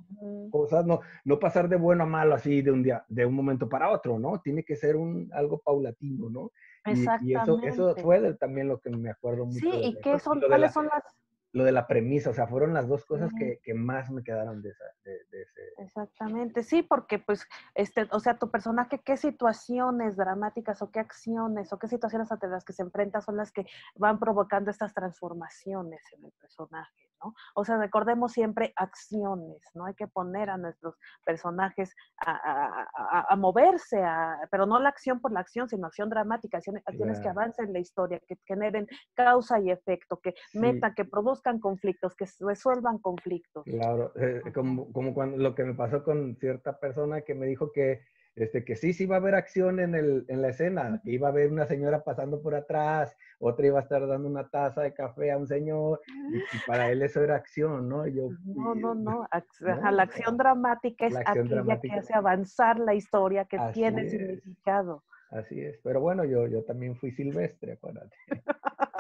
cosas, no, no pasar de bueno a malo así de un día, de un momento para otro, ¿no? Tiene que ser un, algo paulatino, ¿no? Y, y eso, eso fue también lo que me acuerdo mucho. Sí, y qué son, cuáles son las lo de la premisa, o sea, fueron las dos cosas que, que más me quedaron de, esa, de, ese... Exactamente, sí, porque pues, este, o sea, tu personaje, qué situaciones dramáticas o qué acciones o qué situaciones ante las que se enfrenta son las que van provocando estas transformaciones en el personaje. O sea, recordemos siempre acciones, ¿no? Hay que poner a nuestros personajes a, moverse, pero no la acción por la acción, sino acción dramática, acciones, que avancen la historia, que generen causa y efecto, que metan, que produzcan conflictos, que resuelvan conflictos. Claro, eh, como, como cuando lo que me pasó con cierta persona que me dijo que este, que sí, sí iba a haber acción en, el, en la escena, que iba a haber una señora pasando por atrás, otra iba a estar dando una taza de café a un señor, y, para él eso era acción, ¿no? Yo, no, no, no, la acción dramática es aquella que hace avanzar la historia, que tiene significado. Así es, pero bueno, yo, yo también fui silvestre, acuérdate.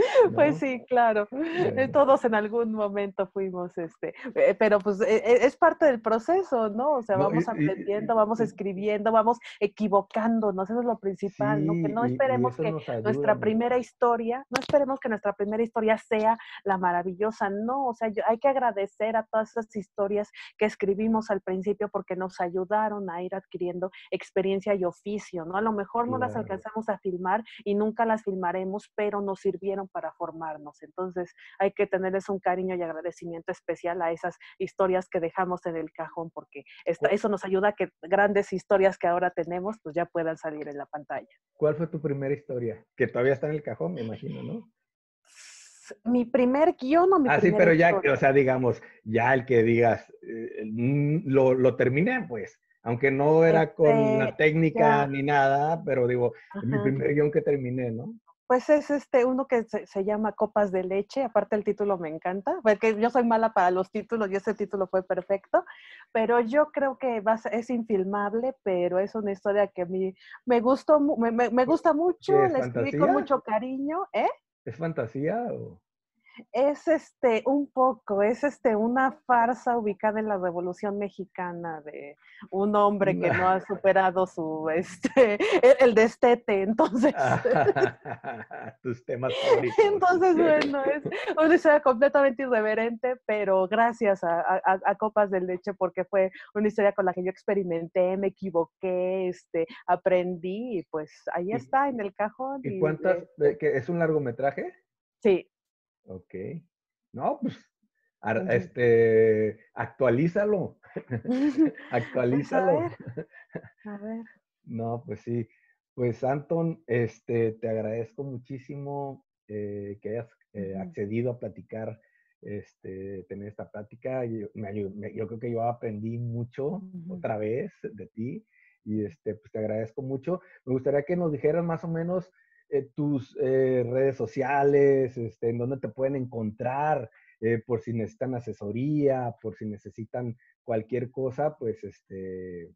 Pues sí, claro. Eh, todos en algún momento fuimos, este, eh, pero pues e, es parte del proceso, ¿no? O sea, vamos aprendiendo, vamos escribiendo, vamos equivocándonos, eso es lo principal, ¿no? Que no esperemos que nuestra primera historia, no esperemos que nuestra primera historia sea la maravillosa, no, o sea, hay que agradecer a todas esas historias que escribimos al principio porque nos ayudaron a ir adquiriendo experiencia y oficio, ¿no? A lo mejor no las alcanzamos a filmar y nunca las filmaremos, pero nos sirvieron para formarnos. Entonces hay que tenerles un cariño y agradecimiento especial a esas historias que dejamos en el cajón, porque eso nos ayuda a que grandes historias que ahora tenemos, pues ya puedan salir en la pantalla. ¿Cuál fue tu primera historia? Que todavía está en el cajón, me imagino, ¿no? mi primer guion o mi Ah, sí, pero ya, o sea, digamos, ya el que digas, eh, mm, lo, lo, terminé, pues, aunque no era con la este, técnica ni nada, pero digo, mi primer guion que terminé, ¿no? Pues es este uno que se, llama Copas de Leche, aparte el título me encanta, porque yo soy mala para los títulos y ese título fue perfecto, pero yo creo que va es infilmable, pero es una historia que a mí me gustó, me, me, gusta mucho, la escribí con mucho cariño, ¿eh? ¿Es fantasía o...? Es este un poco, es este una farsa ubicada en la Revolución Mexicana de un hombre que no ha superado su este el, destete, entonces tus temas favoritos. Entonces, bueno, es una historia completamente irreverente, pero gracias a, Copas de Leche porque fue una historia con la que yo experimenté, me equivoqué, este, aprendí y pues ahí está en el cajón. ¿Y, cuántas? que ¿Es un largometraje? Sí, Ok. No, pues, este, actualízalo. actualízalo. a, ver. No, pues sí. Pues, Anton, este, te agradezco muchísimo eh, que hayas eh, accedido a platicar, este, tener esta plática. Yo, me, yo creo que yo aprendí mucho otra vez de ti y este, pues te agradezco mucho. Me gustaría que nos dijeras más o menos eh, tus eh, redes sociales, este, en dónde te pueden encontrar, eh, por si necesitan asesoría, por si necesitan cualquier cosa, pues este,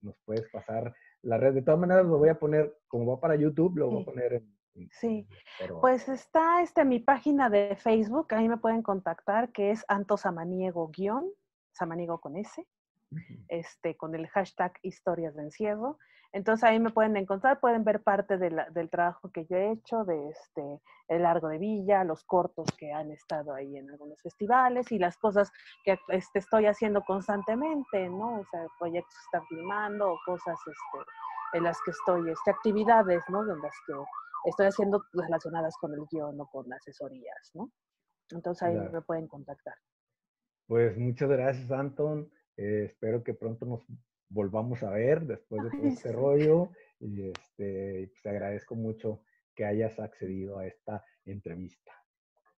nos puedes pasar la red. De todas maneras, lo voy a poner, como va para YouTube, lo voy a poner en... sí, pues está este, mi página de Facebook, ahí me pueden contactar, que es Anto Samaniego guion, Samaniego con S, este, con el hashtag historias de encierro. Entonces ahí me pueden encontrar, pueden ver parte del trabajo que yo he hecho, de este, el Largo de Villa, los cortos que han estado ahí en algunos festivales y las cosas que este, estoy haciendo constantemente, ¿no? O sea, proyectos que están filmando o cosas este, en las que estoy, este, actividades, ¿no? En las que estoy haciendo relacionadas con el guion o con asesorías, ¿no? Entonces ahí me pueden contactar. Pues muchas gracias, Anton. Eh, espero que pronto nos volvamos a ver después de todo este rollo. Y este, pues, te agradezco mucho que hayas accedido a esta entrevista.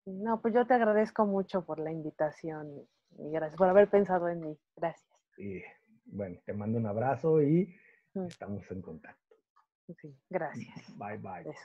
No, pues yo te agradezco mucho por la invitación y gracias por haber pensado en mí. Gracias. Y bueno, te mando un abrazo y estamos en contacto. Sí, gracias. Bye bye.